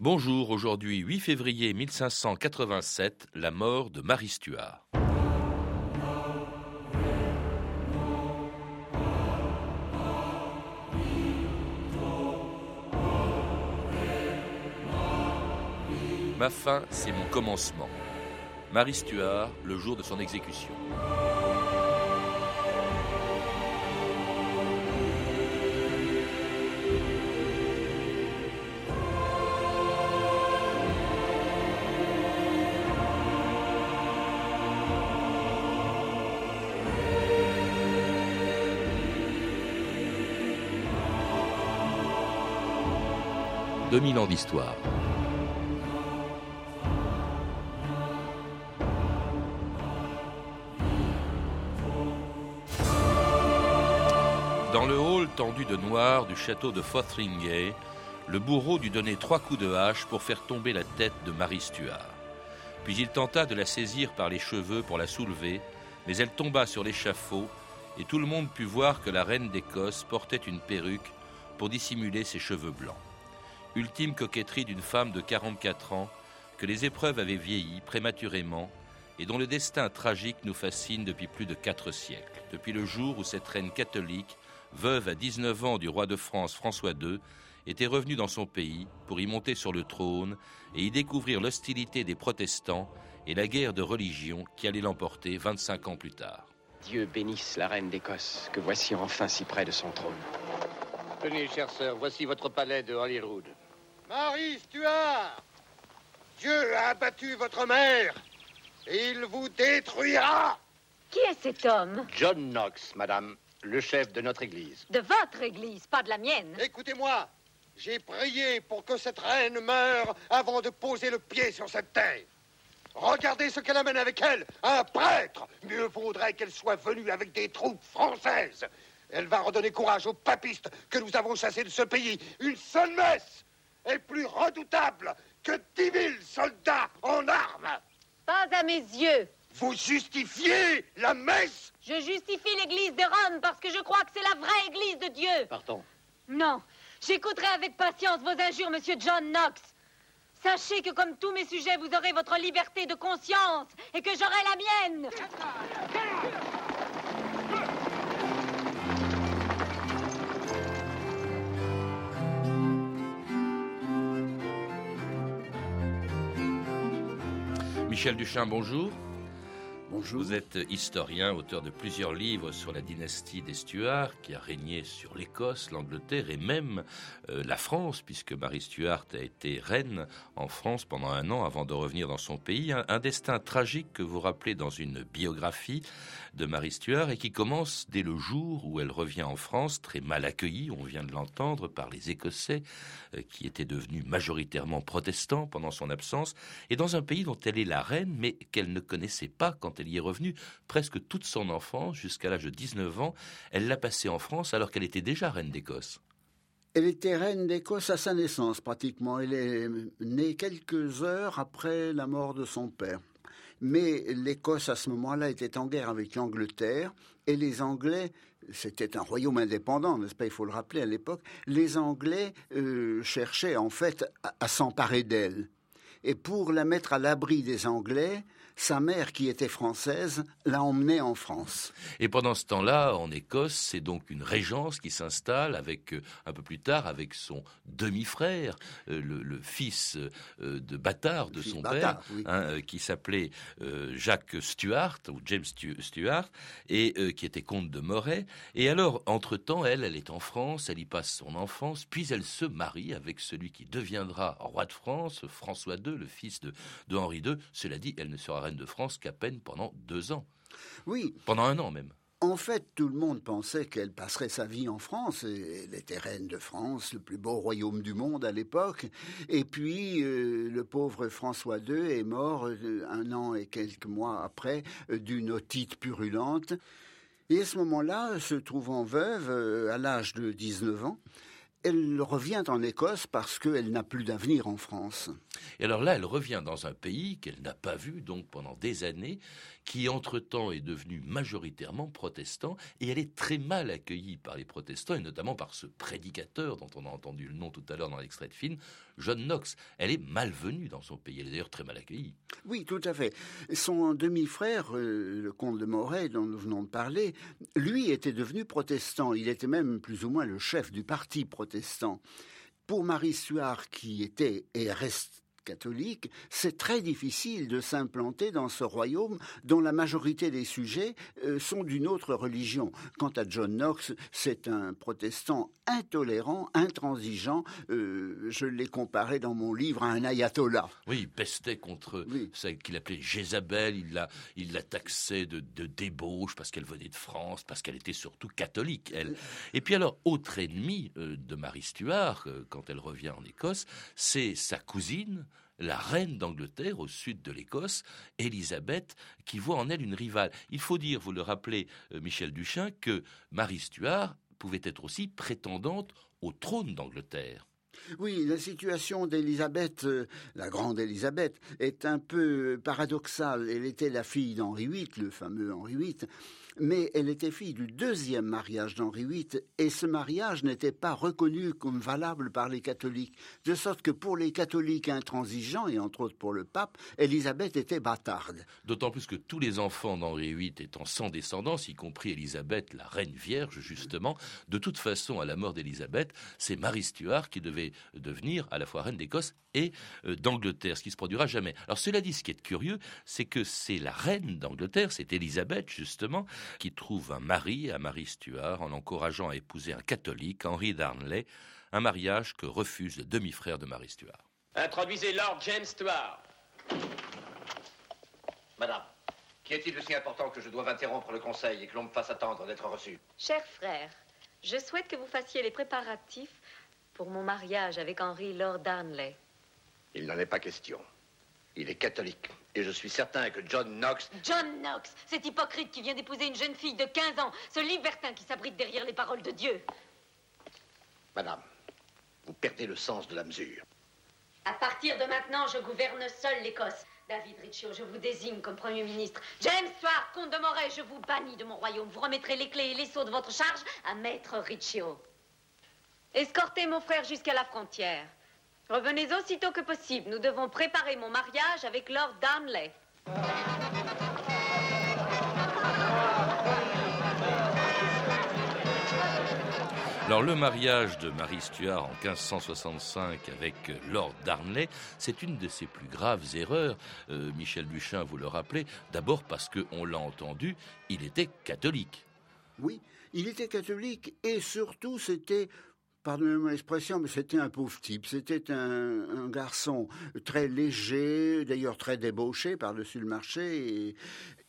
Bonjour, aujourd'hui 8 février 1587, la mort de Marie Stuart. Ma fin, c'est mon commencement. Marie Stuart, le jour de son exécution. 2000 ans d'histoire. Dans le hall tendu de noir du château de Fotheringay, le bourreau dut donner trois coups de hache pour faire tomber la tête de Marie Stuart. Puis il tenta de la saisir par les cheveux pour la soulever, mais elle tomba sur l'échafaud et tout le monde put voir que la reine d'Écosse portait une perruque pour dissimuler ses cheveux blancs ultime coquetterie d'une femme de 44 ans que les épreuves avaient vieilli prématurément et dont le destin tragique nous fascine depuis plus de quatre siècles, depuis le jour où cette reine catholique, veuve à 19 ans du roi de France François II, était revenue dans son pays pour y monter sur le trône et y découvrir l'hostilité des protestants et la guerre de religion qui allait l'emporter 25 ans plus tard. Dieu bénisse la reine d'Écosse, que voici enfin si près de son trône. Tenez, chère sœur, voici votre palais de Holyrood. Marie Stuart, Dieu a abattu votre mère et il vous détruira. Qui est cet homme? John Knox, madame, le chef de notre église. De votre église, pas de la mienne. Écoutez-moi, j'ai prié pour que cette reine meure avant de poser le pied sur cette terre. Regardez ce qu'elle amène avec elle, un prêtre. Mieux vaudrait qu'elle soit venue avec des troupes françaises. Elle va redonner courage aux papistes que nous avons chassés de ce pays. Une seule messe est plus redoutable que dix mille soldats en armes. Pas à mes yeux. Vous justifiez la messe? Je justifie l'église de Rome parce que je crois que c'est la vraie église de Dieu. Pardon. Non, j'écouterai avec patience vos injures, monsieur John Knox. Sachez que comme tous mes sujets, vous aurez votre liberté de conscience et que j'aurai la mienne. Michel Duchamp, bonjour. Bonjour. Vous êtes historien, auteur de plusieurs livres sur la dynastie des Stuarts qui a régné sur l'Écosse, l'Angleterre et même euh, la France, puisque Marie Stuart a été reine en France pendant un an avant de revenir dans son pays. Un, un destin tragique que vous rappelez dans une biographie de Marie Stuart et qui commence dès le jour où elle revient en France, très mal accueillie, on vient de l'entendre, par les Écossais euh, qui étaient devenus majoritairement protestants pendant son absence, et dans un pays dont elle est la reine, mais qu'elle ne connaissait pas quand elle y est revenue presque toute son enfance, jusqu'à l'âge de 19 ans. Elle l'a passée en France alors qu'elle était déjà reine d'Écosse. Elle était reine d'Écosse à sa naissance pratiquement. Elle est née quelques heures après la mort de son père. Mais l'Écosse à ce moment-là était en guerre avec l'Angleterre et les Anglais, c'était un royaume indépendant, n'est-ce pas? Il faut le rappeler à l'époque. Les Anglais euh, cherchaient en fait à, à s'emparer d'elle. Et pour la mettre à l'abri des Anglais, sa mère, qui était française, l'a emmenée en France. Et pendant ce temps-là, en Écosse, c'est donc une régence qui s'installe avec, euh, un peu plus tard, avec son demi-frère, euh, le, le fils euh, de bâtard de son bâtard, père, oui. hein, qui s'appelait Jacques Stuart, ou James Stu- Stuart, et qui était comte de Moray. Et alors, entre-temps, elle, elle est en France, elle y passe son enfance, puis elle se marie avec celui qui deviendra roi de France, François II, le fils de, de Henri II. Cela dit, elle ne sera reine de France qu'à peine pendant deux ans, Oui, pendant un an même. En fait, tout le monde pensait qu'elle passerait sa vie en France. Elle était reine de France, le plus beau royaume du monde à l'époque. Et puis, euh, le pauvre François II est mort euh, un an et quelques mois après euh, d'une otite purulente. Et à ce moment-là, se trouvant veuve, à l'âge de 19 ans, elle revient en Écosse parce qu'elle n'a plus d'avenir en France. Et alors là, elle revient dans un pays qu'elle n'a pas vu donc pendant des années, qui entre-temps est devenu majoritairement protestant, et elle est très mal accueillie par les protestants, et notamment par ce prédicateur dont on a entendu le nom tout à l'heure dans l'extrait de film, John Knox. Elle est malvenue dans son pays, elle est d'ailleurs très mal accueillie. Oui, tout à fait. Son demi-frère, euh, le comte de Moret, dont nous venons de parler, lui était devenu protestant. Il était même plus ou moins le chef du parti protestant. Pour Marie Stuart, qui était et reste catholique, c'est très difficile de s'implanter dans ce royaume dont la majorité des sujets euh, sont d'une autre religion. Quant à John Knox, c'est un protestant intolérant, intransigeant. Euh, je l'ai comparé dans mon livre à un ayatollah. Oui, il pestait contre celle qu'il appelait Jézabel. Il la, il la taxait de, débauche parce qu'elle venait de France, parce qu'elle était surtout catholique, elle. Et puis alors, autre ennemi euh, de Marie Stuart, quand elle revient en Écosse, c'est sa cousine, la reine d'Angleterre au sud de l'Écosse, Élisabeth, qui voit en elle une rivale. Il faut dire, vous le rappelez, euh, Michel Duchin, que Marie Stuart pouvait être aussi prétendante au trône d'Angleterre. Oui, la situation d'Élisabeth, euh, la grande Élisabeth, est un peu paradoxale. Elle était la fille d'Henri VIII, le fameux Henri VIII, mais elle était fille du deuxième mariage d'Henri VIII, et ce mariage n'était pas reconnu comme valable par les catholiques, de sorte que pour les catholiques intransigeants, et entre autres pour le pape, Élisabeth était bâtarde. D'autant plus que tous les enfants d'Henri VIII étant sans descendance, y compris Élisabeth, la reine vierge, justement, de toute façon, à la mort d'Élisabeth, c'est Marie Stuart qui devait devenir à la fois reine d'Écosse et euh, d'Angleterre, ce qui se produira jamais. Alors cela dit, ce qui est curieux, c'est que c'est la reine d'Angleterre, c'est Élisabeth justement, qui trouve un mari à Marie Stuart en l'encourageant à épouser un catholique, Henry Darnley, un mariage que refuse le demi-frère de Marie Stuart. Introduisez Lord James Stuart. Madame, qui est-il de si important que je doive interrompre le conseil et que l'on me fasse attendre d'être reçu? Cher frère, je souhaite que vous fassiez les préparatifs pour mon mariage avec Henry Lord Darnley. Il n'en est pas question. Il est catholique. Et je suis certain que John Knox... John Knox, cet hypocrite qui vient d'épouser une jeune fille de 15 ans, ce libertin qui s'abrite derrière les paroles de Dieu. Madame, vous perdez le sens de la mesure. À partir de maintenant, je gouverne seul l'Écosse. David Riccio, je vous désigne comme Premier ministre. James Stuart, comte de Moray, je vous bannis de mon royaume. Vous remettrez les clés et les sceaux de votre charge à Maître Riccio. Escortez mon frère jusqu'à la frontière. Revenez aussitôt que possible. Nous devons préparer mon mariage avec Lord Darnley. Alors le mariage de Marie Stuart en 1565 avec Lord Darnley, c'est une de ses plus graves erreurs. Euh, Michel Duchin vous le rappelez, d'abord parce qu'on l'a entendu, il était catholique. Oui, il était catholique et surtout c'était pardonnez-moi l'expression, mais c'était un pauvre type. C'était un, garçon très léger, d'ailleurs très débauché par-dessus le marché,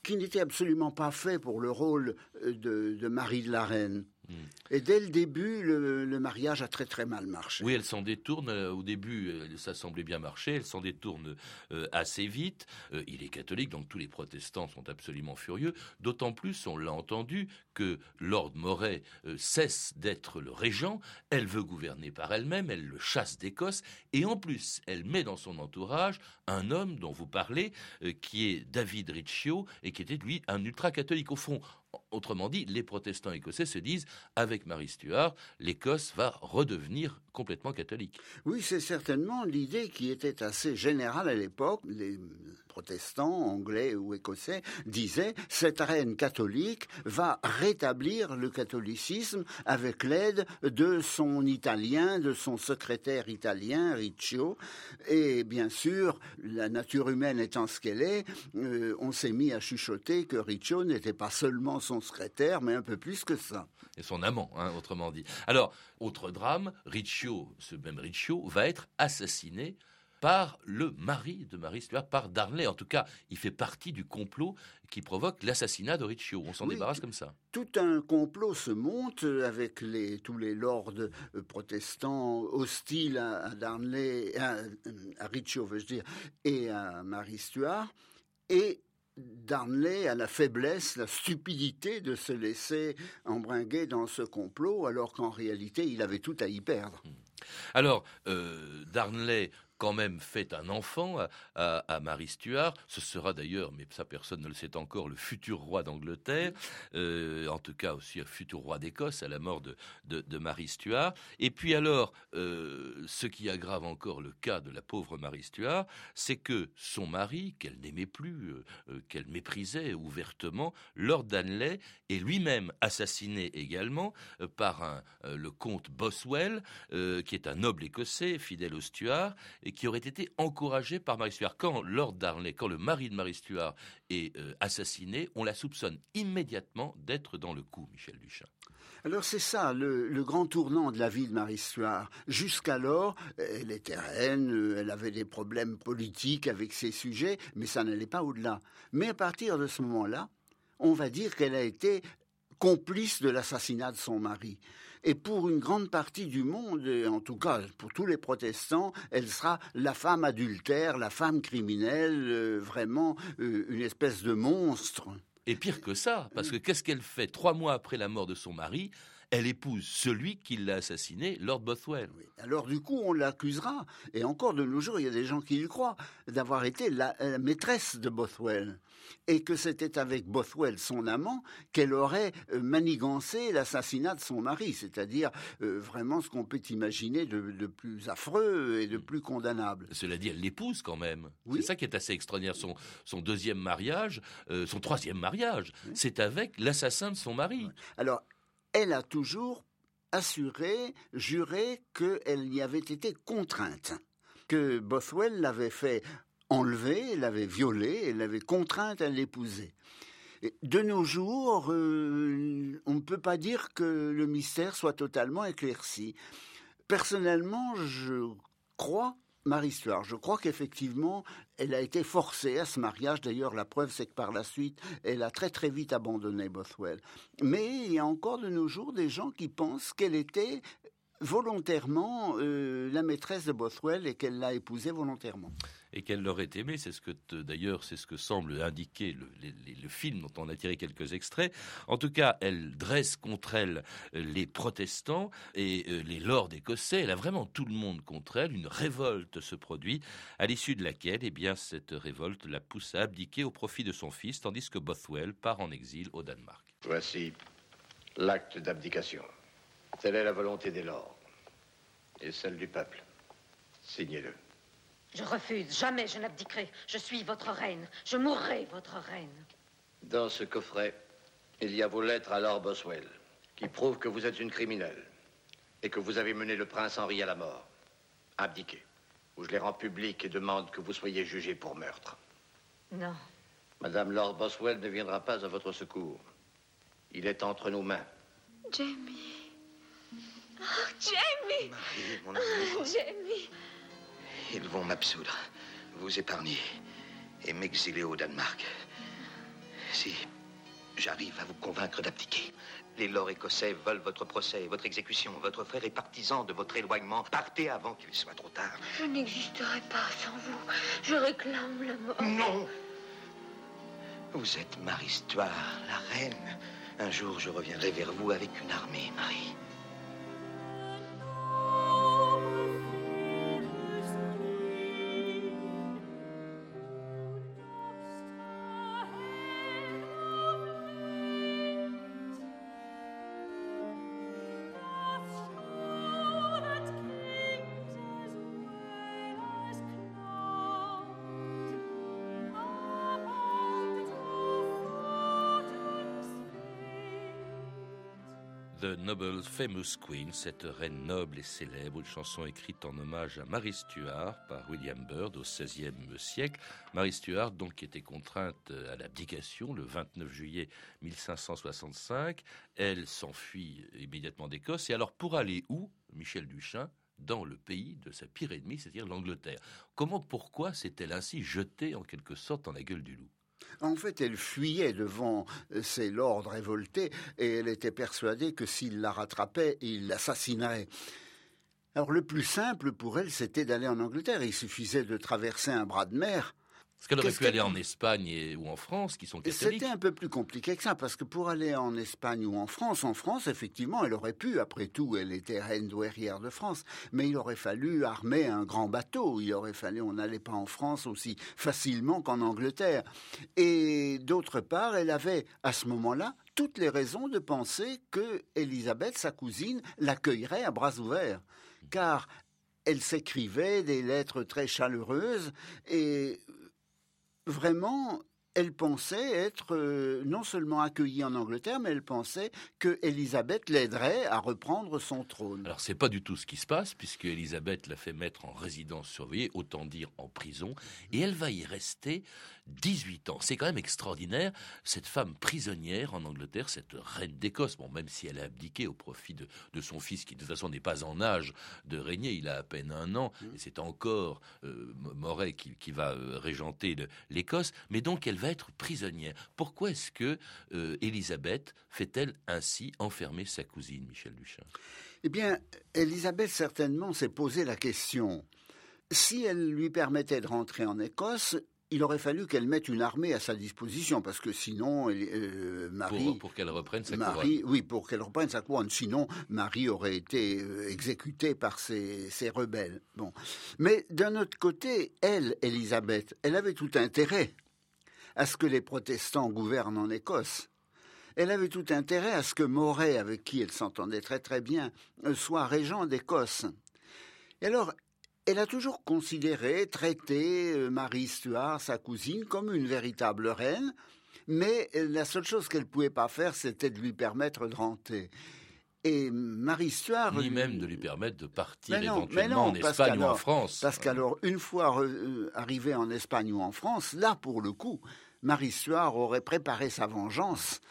qui n'était absolument pas fait pour le rôle de, de mari de la reine. Mm. Et dès le début, le, mariage a très très mal marché. Oui, elle s'en détourne. Euh, au début, euh, ça semblait bien marcher. Elle s'en détourne euh, assez vite. il est catholique, donc tous les protestants sont absolument furieux. D'autant plus, on l'a entendu, que Lord Moray cesse d'être le régent. Elle veut gouverner par elle-même. Elle le chasse d'Écosse. Et en plus, elle met dans son entourage un homme dont vous parlez, qui est David Riccio, et qui était lui un ultra-catholique. Au fond, Autrement dit, les protestants écossais se disent, avec Marie Stuart, l'Écosse va redevenir complètement catholique. Oui, c'est certainement l'idée qui était assez générale à l'époque. Les protestants, anglais ou écossais, disaient, cette reine catholique va rétablir le catholicisme avec l'aide de son italien, de son secrétaire italien, Riccio. Et bien sûr, la nature humaine étant ce qu'elle est, euh, on s'est mis à chuchoter que Riccio n'était pas seulement son secrétaire, mais un peu plus que ça. Et son amant, hein, autrement dit. Alors, autre drame, Riccio, ce même Riccio, va être assassiné par le mari de Marie Stuart, par Darnley. En tout cas, il fait partie du complot qui provoque l'assassinat de Riccio. On s'en débarrasse comme ça. Tout un complot se monte avec les, tous les lords euh, protestants hostiles à, Darnley, à, à Riccio, veux-je dire, et à Marie Stuart. Et Darnley a la faiblesse, la stupidité de se laisser embringuer dans ce complot, alors qu'en réalité, il avait tout à y perdre. Alors, euh, Darnley quand même fait un enfant à, Marie Stuart. Ce sera d'ailleurs, mais ça personne ne le sait encore, le futur roi d'Angleterre, euh, en tout cas aussi un futur roi d'Écosse à la mort de, Marie Stuart. Et puis alors, euh, ce qui aggrave encore le cas de la pauvre Marie Stuart, c'est que son mari, qu'elle n'aimait plus, euh, qu'elle méprisait ouvertement, Lord Danley, est lui-même assassiné également par un, le comte Boswell, qui est un noble écossais, fidèle aux Stuart, qui aurait été encouragé par Marie Stuart. Quand Lord Darnley, quand le mari de Marie Stuart est euh, assassiné, on la soupçonne immédiatement d'être dans le coup, Michel Duchin. Alors c'est ça, le, grand tournant de la vie de Marie Stuart. Jusqu'alors, elle était reine, elle avait des problèmes politiques avec ses sujets, mais ça n'allait pas au-delà. Mais à partir de ce moment-là, on va dire qu'elle a été complice de l'assassinat de son mari. Et pour une grande partie du monde, et en tout cas pour tous les protestants, elle sera la femme adultère, la femme criminelle, euh, vraiment euh, une espèce de monstre. Et pire que ça, parce que qu'est-ce qu'elle fait trois mois après la mort de son mari? Elle épouse celui qui l'a assassiné, Lord Bothwell. Alors du coup, on l'accusera, et encore de nos jours, il y a des gens qui le croient, d'avoir été la, maîtresse de Bothwell, et que c'était avec Bothwell, son amant, qu'elle aurait euh, manigancé l'assassinat de son mari, c'est-à-dire euh, vraiment ce qu'on peut imaginer de, plus affreux et de plus condamnable. Cela dit, elle l'épouse quand même. C'est ça qui est assez extraordinaire. Son, son deuxième mariage, euh, son troisième mariage, c'est avec l'assassin de son mari. Alors, elle a toujours assuré, juré qu'elle y avait été contrainte, que Bothwell l'avait fait enlever, l'avait violée, l'avait contrainte à l'épouser. De nos jours, euh, on ne peut pas dire que le mystère soit totalement éclairci. Personnellement, je crois Marie Stuart. Je crois qu'effectivement, elle a été forcée à ce mariage. D'ailleurs, la preuve, c'est que par la suite, elle a très très vite abandonné Bothwell. Mais il y a encore de nos jours des gens qui pensent qu'elle était volontairement euh, la maîtresse de Bothwell et qu'elle l'a épousé volontairement et qu'elle l'aurait aimé. C'est ce que d'ailleurs c'est ce que semble indiquer le, film dont on a tiré quelques extraits. En tout cas, elle dresse contre elle euh, les protestants et euh, les lords écossais. Elle a vraiment tout le monde contre elle. Une révolte se produit, à l'issue de laquelle, eh bien, cette révolte la pousse à abdiquer au profit de son fils, tandis que Bothwell part en exil au Danemark. Voici l'acte d'abdication. Telle est la volonté des lords et celle du peuple. Signez-le. Je refuse. Jamais je n'abdiquerai. Je suis votre reine. Je mourrai votre reine. Dans ce coffret, il y a vos lettres à Lord Boswell, qui prouvent que vous êtes une criminelle et que vous avez mené le prince Henri à la mort. Abdiquez, ou je les rends publics et demande que vous soyez jugé pour meurtre. Non. Madame Lord Boswell ne viendra pas à votre secours. Il est entre nos mains. Jamie. Oh, Jamie. Marie, mon amour. Jamie. Ils vont m'absoudre, vous épargner et m'exiler au Danemark. Si j'arrive à vous convaincre d'abdiquer, les lords écossais veulent votre procès, votre exécution. Votre frère est partisan de votre éloignement. Partez avant qu'il soit trop tard. Je n'existerai pas sans vous. Je réclame la mort. Non Vous êtes Marie Stuart, la reine. Un jour, je reviendrai vers vous avec une armée, Marie. Noble Famous Queen, cette reine noble et célèbre, une chanson écrite en hommage à Mary Stuart par William Byrd au XVIe siècle. Mary Stuart, donc, qui était contrainte à l'abdication le 29 juillet 1565. Elle s'enfuit immédiatement d'Écosse. Et alors, pour aller où, Michel Duchin? Dans le pays de sa pire ennemie, c'est-à-dire l'Angleterre. Comment, pourquoi s'est-elle ainsi jetée en quelque sorte dans la gueule du loup? En fait, elle fuyait devant euh, ces lords révoltés et elle était persuadée que s'il la rattrapait, il l'assassinerait. Alors le plus simple pour elle, c'était d'aller en Angleterre. Il suffisait de traverser un bras de mer Parce qu'elle aurait pu aller en Espagne ou en France, qui sont catholiques. C'était un peu plus compliqué que ça, parce que pour aller en Espagne ou en France, en France, effectivement, elle aurait pu, après tout, elle était reine douairière de France, mais il aurait fallu armer un grand bateau, il aurait fallu, on n'allait pas en France aussi facilement qu'en Angleterre. Et d'autre part, elle avait, à ce moment-là, toutes les raisons de penser que Élisabeth, sa cousine, l'accueillerait à bras ouverts. Car elle s'écrivait des lettres très chaleureuses et vraiment, elle pensait être euh, non seulement accueillie en Angleterre, mais elle pensait que Élisabeth l'aiderait à reprendre son trône. Alors c'est pas du tout ce qui se passe, puisque Élisabeth l'a fait mettre en résidence surveillée, autant dire en prison, et elle va y rester 18 ans. C'est quand même extraordinaire, cette femme prisonnière en Angleterre, cette reine d'Écosse, bon, même si elle a abdiqué au profit de, son fils, qui de toute façon n'est pas en âge de régner, il a à peine un an, mmh. et c'est encore euh, Moret qui, va euh, régenter l'Écosse, mais donc elle va être prisonnière. Pourquoi est-ce que euh, Élisabeth fait-elle ainsi enfermer sa cousine, Michel Duchin? Eh bien, Élisabeth certainement s'est posé la question. Si elle lui permettait de rentrer en Écosse, il aurait fallu qu'elle mette une armée à sa disposition, parce que sinon, euh, Marie... Pour, qu'elle reprenne sa couronne. Oui, pour qu'elle reprenne sa couronne. Sinon, Marie aurait été euh, exécutée par ses, rebelles. Bon. Mais d'un autre côté, elle, Élisabeth, elle avait tout intérêt à ce que les protestants gouvernent en Écosse. Elle avait tout intérêt à ce que Moret, avec qui elle s'entendait très très bien, euh, soit régent d'Écosse. Et alors, elle a toujours considéré, traité euh, Marie Stuart, sa cousine, comme une véritable reine, mais la seule chose qu'elle ne pouvait pas faire, c'était de lui permettre de rentrer. Et Marie Stuart... Ni même de lui permettre de partir éventuellement en Espagne ou en France. Parce qu'alors, une fois euh, arrivée en Espagne ou en France, là, pour le coup, Marie Stuart aurait préparé sa vengeance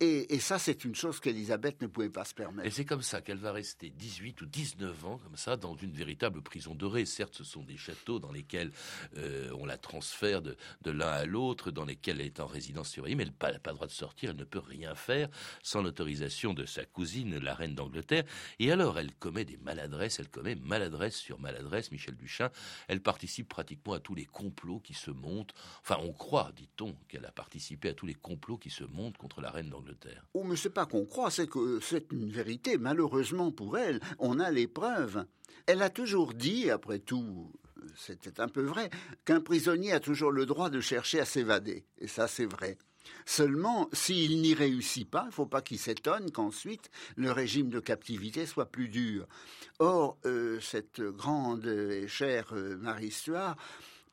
et, ça, c'est une chose qu'Elisabeth ne pouvait pas se permettre. Et c'est comme ça qu'elle va rester 18 ou 19 ans, comme ça, dans une véritable prison dorée. Certes, ce sont des châteaux dans lesquels euh, on la transfère de, l'un à l'autre, dans lesquels elle est en résidence surveillée, mais elle n'a pas, pas, le droit de sortir, elle ne peut rien faire sans l'autorisation de sa cousine, la reine d'Angleterre. Et alors, elle commet des maladresses, elle commet maladresse sur maladresse, Michel Duchin. Elle participe pratiquement à tous les complots qui se montent. Enfin, on croit, dit-on, qu'elle a participé à tous les complots qui se montent contre la reine d'Angleterre. Oh, mais c'est pas qu'on croit, c'est que c'est une vérité. Malheureusement pour elle, on a les preuves. Elle a toujours dit, après tout, c'était un peu vrai, qu'un prisonnier a toujours le droit de chercher à s'évader. Et ça, c'est vrai. Seulement, s'il n'y réussit pas, il ne faut pas qu'il s'étonne qu'ensuite le régime de captivité soit plus dur. Or, euh, cette grande et chère euh, Marie Stuart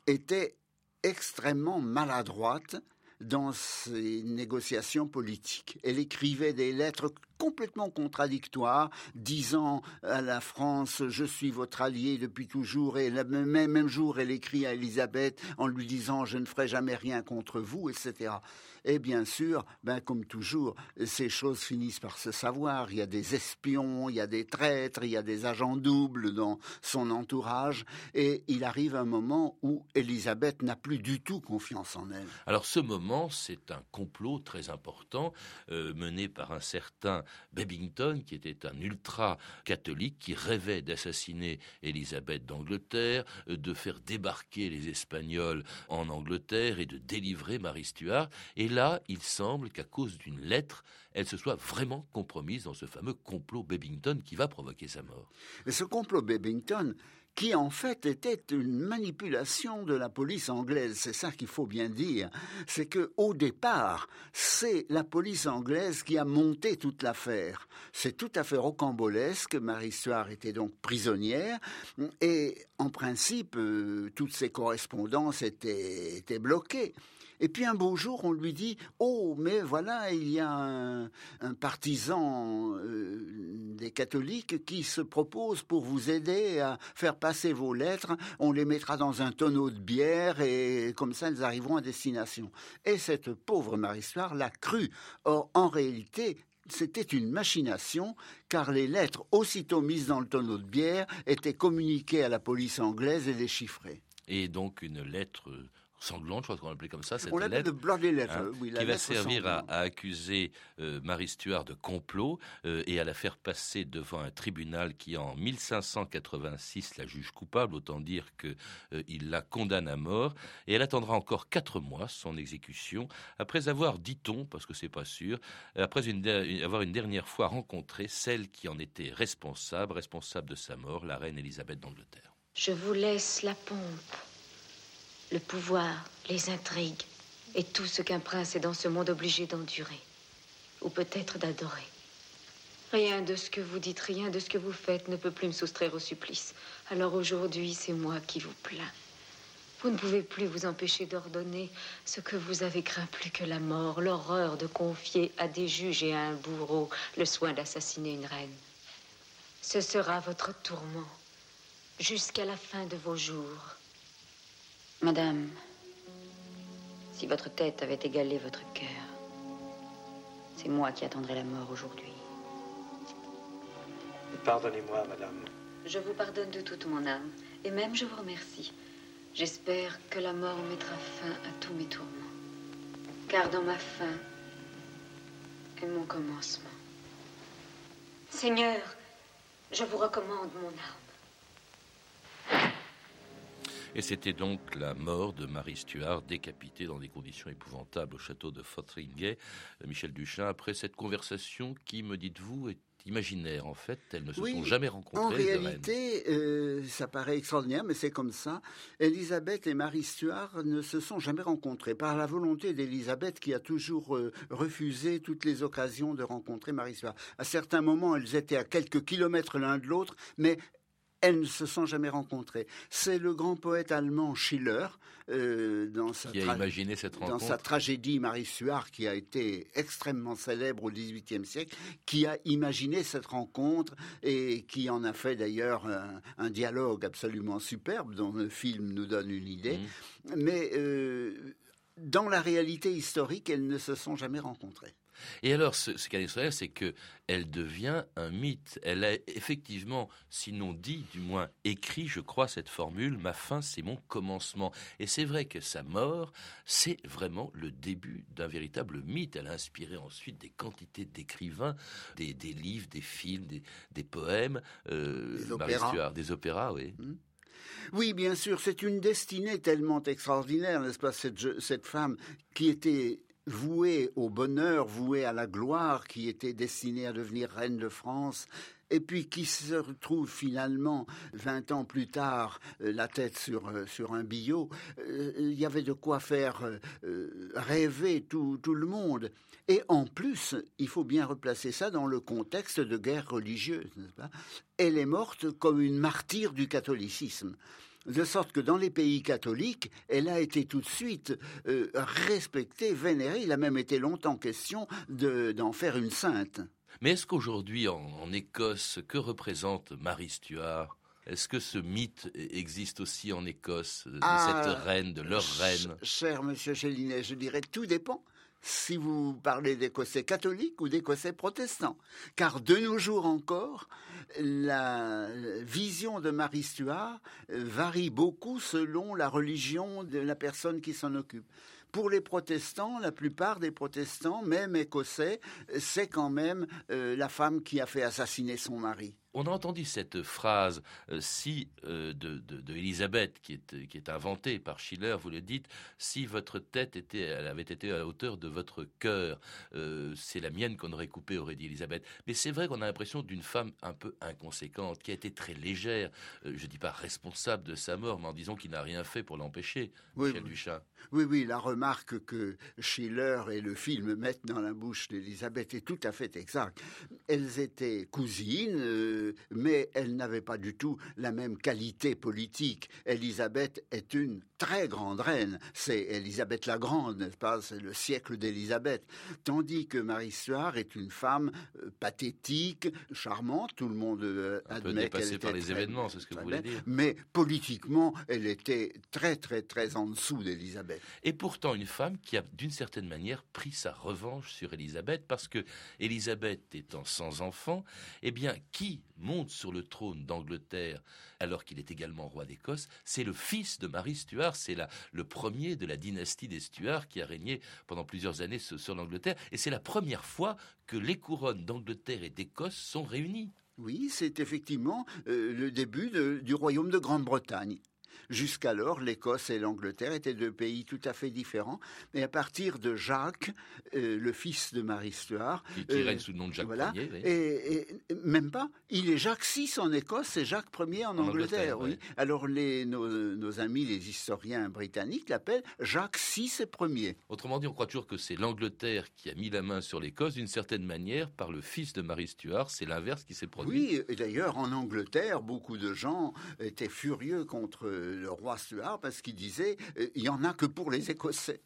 était extrêmement maladroite dans ses négociations politiques. Elle écrivait des lettres complètement contradictoire, disant à la France Je suis votre allié depuis toujours, et le même, jour, elle écrit à Elisabeth en lui disant Je ne ferai jamais rien contre vous, etc. Et bien sûr, ben, comme toujours, ces choses finissent par se savoir. Il y a des espions, il y a des traîtres, il y a des agents doubles dans son entourage, et il arrive un moment où Elisabeth n'a plus du tout confiance en elle. Alors ce moment, c'est un complot très important euh, mené par un certain Babington, qui était un ultra-catholique, qui rêvait d'assassiner Élisabeth d'Angleterre, euh, de faire débarquer les Espagnols en Angleterre et de délivrer Marie Stuart. Et là, il semble qu'à cause d'une lettre, elle se soit vraiment compromise dans ce fameux complot Babington qui va provoquer sa mort. Et ce complot Babington, qui en fait était une manipulation de la police anglaise. C'est ça qu'il faut bien dire. C'est que au départ, c'est la police anglaise qui a monté toute l'affaire. C'est tout à fait rocambolesque. Marie Stuart était donc prisonnière et en principe, euh, toutes ses correspondances étaient bloquées. Et puis un beau jour, on lui dit Oh, mais voilà, il y a un, partisan euh, des catholiques qui se propose pour vous aider à faire passer vos lettres. On les mettra dans un tonneau de bière et comme ça, elles arriveront à destination. Et cette pauvre Marie-Histoire l'a cru. Or, en réalité, c'était une machination, car les lettres, aussitôt mises dans le tonneau de bière, étaient communiquées à la police anglaise et déchiffrées. Et donc une lettre sanglante, je crois qu'on l'appelait comme ça, cette On l'appelle lettre. de Bloody Letter, hein, oui, la qui va servir à, accuser euh, Marie Stuart de complot euh, et à la faire passer devant un tribunal qui, en 1586, la juge coupable. Autant dire que euh, il la condamne à mort. Et elle attendra encore quatre mois son exécution, après avoir, dit-on, parce que c'est pas sûr, après une avoir une dernière fois rencontré celle qui en était responsable, responsable de sa mort, la reine Élisabeth d'Angleterre. Je vous laisse la pompe, le pouvoir, les intrigues et tout ce qu'un prince est dans ce monde obligé d'endurer, ou peut-être d'adorer. Rien de ce que vous dites, rien de ce que vous faites ne peut plus me soustraire au supplice. Alors aujourd'hui, c'est moi qui vous plains. Vous ne pouvez plus vous empêcher d'ordonner ce que vous avez craint plus que la mort, l'horreur de confier à des juges et à un bourreau le soin d'assassiner une reine. Ce sera votre tourment jusqu'à la fin de vos jours. Madame, si votre tête avait égalé votre cœur, c'est moi qui attendrai la mort aujourd'hui. Pardonnez-moi, madame. Je vous pardonne de toute mon âme, et même je vous remercie. J'espère que la mort mettra fin à tous mes tourments. Car dans ma fin est mon commencement. Seigneur, je vous recommande mon âme. Et c'était donc la mort de Marie Stuart, décapitée dans des conditions épouvantables au château de Fotheringhay. Euh, Michel Duchin, après cette conversation qui, me dites-vous, est imaginaire en fait, elles ne se Oui, sont jamais En rencontrées. reines. réalité, euh, ça paraît extraordinaire, mais c'est comme ça. Élisabeth et Marie Stuart ne se sont jamais rencontrées par la volonté d'Élisabeth qui a toujours euh, refusé toutes les occasions de rencontrer Marie Stuart. À certains moments, elles étaient à quelques kilomètres l'un de l'autre, mais elles ne se sont jamais rencontrées. C'est le grand poète allemand Schiller, euh, dans sa Qui a tra- imaginé cette dans rencontre sa tragédie Marie Stuart, qui a été extrêmement célèbre au XVIIIe siècle, qui a imaginé cette rencontre et qui en a fait d'ailleurs un, un dialogue absolument superbe dont le film nous donne une idée. Mhm. Mais euh, dans la réalité historique, elles ne se sont jamais rencontrées. Et alors, ce, ce qu'elle est c'est que elle devient un mythe. Elle a effectivement, sinon dit, du moins écrit, je crois, cette formule ma fin, c'est mon commencement. Et c'est vrai que sa mort, c'est vraiment le début d'un véritable mythe. Elle a inspiré ensuite des quantités d'écrivains, des, des livres, des films, des, des poèmes, euh, Des opéras. Stuart, des opéras, oui. Oui, bien sûr, c'est une destinée tellement extraordinaire, n'est-ce pas, cette femme qui était vouée au bonheur, vouée à la gloire, qui était destinée à devenir reine de France, et puis qui se retrouve finalement, 20 ans plus tard, euh, la tête sur, euh, sur un billot. Euh, Il y avait de quoi faire rêver tout, tout le monde. Et en plus, il faut bien replacer ça dans le contexte de guerre religieuse, Elle est morte comme une martyre du catholicisme. De sorte que dans les pays catholiques, elle a été tout de suite respectée, vénérée. Il a même été longtemps question de- d'en faire une sainte. Mais est-ce qu'aujourd'hui, en, en Écosse, que représente Marie Stuart? Est-ce que ce mythe existe aussi en Écosse, de Ah, cette reine, de leur reine? Ch- Cher monsieur Gélinet, je dirais tout dépend si vous parlez d'Écossais catholiques ou d'Écossais protestants. Car de nos jours encore, la vision de Marie Stuart varie beaucoup selon la religion de la personne qui s'en occupe. Pour les protestants, la plupart des protestants, même écossais, c'est quand même euh, la femme qui a fait assassiner son mari. On a entendu cette phrase euh, si euh, de, de, de Élisabeth qui est, qui est inventée par Schiller, vous le dites, si votre tête était, elle avait été à la hauteur de votre cœur, euh, c'est la mienne qu'on aurait coupée, aurait dit Élisabeth. Mais c'est vrai qu'on a l'impression d'une femme un peu inconséquente, qui a été très légère, euh, je dis pas responsable de sa mort, mais en disant qu'il n'a rien fait pour l'empêcher, Oui, Michel oui. Oui, oui, la remarque que Schiller et le film mettent dans la bouche d'Elisabeth est tout à fait exacte. Elles étaient cousines, euh, mais elles n'avaient pas du tout la même qualité politique. Elisabeth est une très grande reine. C'est Elisabeth la Grande, n'est-ce pas? C'est le siècle d'Elisabeth. Tandis que Marie Stuart est une femme euh, pathétique, charmante. Tout le monde euh, Un admet qu'elle était par les très- événements, c'est ce que vous voulez dire. Mais politiquement, elle était très, très, très en dessous d'Elisabeth. Et pourtant une femme qui a d'une certaine manière pris sa revanche sur Élisabeth parce que Élisabeth étant sans enfant, eh bien qui monte sur le trône d'Angleterre alors qu'il est également roi d'Écosse, c'est le fils de Marie Stuart C'est le premier de la dynastie des Stuarts qui a régné pendant plusieurs années sur l'Angleterre. Et c'est la première fois que les couronnes d'Angleterre et d'Écosse sont réunies. Oui, c'est effectivement euh, le début du royaume de Grande-Bretagne. Jusqu'alors, l'Écosse et l'Angleterre étaient deux pays tout à fait différents. Mais à partir de Jacques, euh, le fils de Marie Stuart, qui, qui règne sous le nom de Jacques Ier, et, même pas, il est Jacques VI en Écosse et Jacques Ier en, Angleterre. oui. Alors les, nos, amis, les historiens britanniques, l'appellent Jacques VI et Ier. Autrement dit, on croit toujours que c'est l'Angleterre qui a mis la main sur l'Écosse d'une certaine manière par le fils de Marie Stuart. C'est l'inverse qui s'est produit. Oui, et d'ailleurs en Angleterre, beaucoup de gens étaient furieux contre le roi Stuart parce qu'il disait euh, il y en a que pour les Écossais.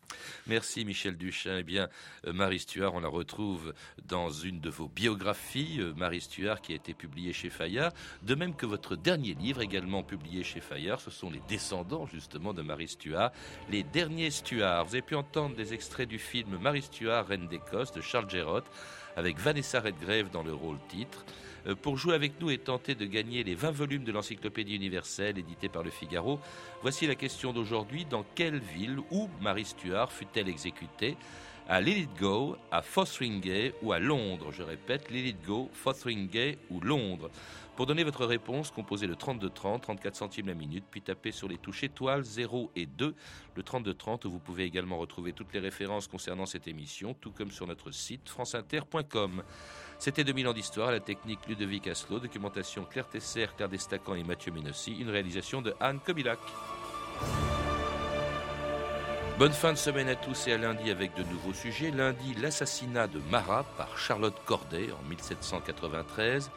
Merci Michel Duchin. Eh bien, euh, Marie Stuart, on la retrouve dans une de vos biographies, euh, Marie Stuart, qui a été publiée chez Fayard. De même que votre dernier livre, également publié chez Fayard, ce sont les descendants justement de Marie Stuart, les derniers Stuart. Vous avez pu entendre des extraits du film Marie Stuart, reine d'Écosse de Charles Gerrott avec Vanessa Redgrave dans le rôle titre. Euh, pour jouer avec nous et tenter de gagner les 20 volumes de l'Encyclopédie universelle édité par le Figaro, voici la question d'aujourd'hui. Dans quelle ville où Marie Stuart fut-elle exécutée? À Lilithgow, à Fotheringay ou à Londres? Je répète, Lilithgow, Fotheringay ou Londres? Pour donner votre réponse, composez le 3230, 34 centimes la minute, puis tapez sur les touches étoiles 0 et 2, le 3230, où vous pouvez également retrouver toutes les références concernant cette émission, tout comme sur notre site franceinter.com. C'était 2000 ans d'histoire, la technique Ludovic Aslo, documentation Claire Tesser, Claire Destacan et Mathieu Menossi, une réalisation de Anne Kobilac. Bonne fin de semaine à tous et à lundi avec de nouveaux sujets. Lundi, l'assassinat de Marat par Charlotte Corday en 1793.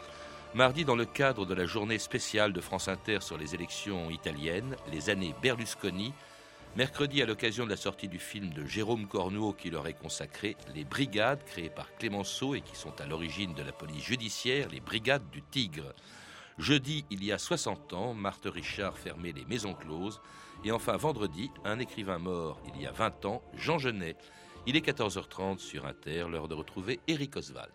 Mardi, dans le cadre de la journée spéciale de France Inter sur les élections italiennes, les années Berlusconi. Mercredi, à l'occasion de la sortie du film de Jérôme Cornuau qui leur est consacré, les brigades créées par Clémenceau et qui sont à l'origine de la police judiciaire, les brigades du Tigre. Jeudi, il y a 60 ans, Marthe Richard fermait les maisons closes. Et enfin, vendredi, un écrivain mort il y a 20 ans, Jean Genet. Il est 14h30 sur Inter, l'heure de retrouver Éric Oswald.